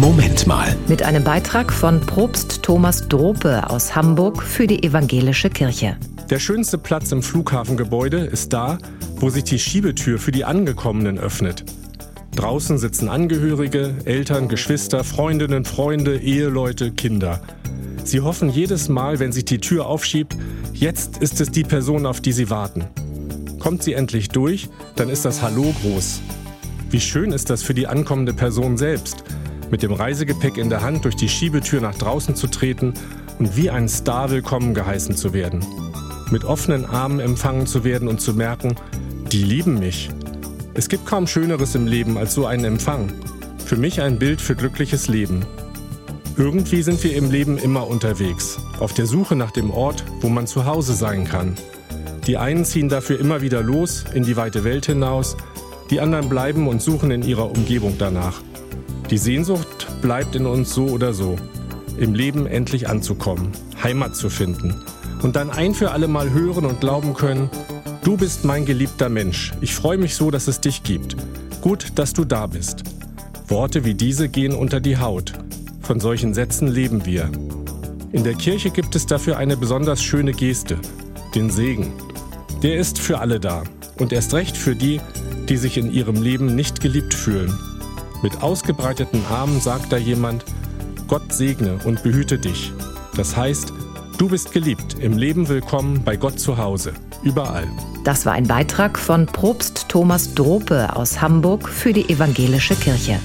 Moment mal. Mit einem Beitrag von Propst Thomas Drope aus Hamburg für die Evangelische Kirche. Der schönste Platz im Flughafengebäude ist da, wo sich die Schiebetür für die Angekommenen öffnet. Draußen sitzen Angehörige, Eltern, Geschwister, Freundinnen, Freunde, Eheleute, Kinder. Sie hoffen jedes Mal, wenn sich die Tür aufschiebt, jetzt ist es die Person, auf die sie warten. Kommt sie endlich durch, dann ist das Hallo groß. Wie schön ist das für die ankommende Person selbst, mit dem Reisegepäck in der Hand durch die Schiebetür nach draußen zu treten und wie ein Star willkommen geheißen zu werden. Mit offenen Armen empfangen zu werden und zu merken, die lieben mich. Es gibt kaum Schöneres im Leben als so einen Empfang. Für mich ein Bild für glückliches Leben. Irgendwie sind wir im Leben immer unterwegs, auf der Suche nach dem Ort, wo man zu Hause sein kann. Die einen ziehen dafür immer wieder los in die weite Welt hinaus, die anderen bleiben und suchen in ihrer Umgebung danach. Die Sehnsucht bleibt in uns so oder so, im Leben endlich anzukommen, Heimat zu finden und dann ein für alle Mal hören und glauben können, du bist mein geliebter Mensch, ich freue mich so, dass es dich gibt. Gut, dass du da bist. Worte wie diese gehen unter die Haut. Von solchen Sätzen leben wir. In der Kirche gibt es dafür eine besonders schöne Geste, den Segen. Der ist für alle da und erst recht für die, die sich in ihrem Leben nicht geliebt fühlen mit ausgebreiteten Armen sagt da jemand, Gott segne und behüte dich. Das heißt, du bist geliebt, im Leben willkommen, bei Gott zu Hause, überall. Das war ein Beitrag von Propst Thomas Drope aus Hamburg für die Evangelische Kirche.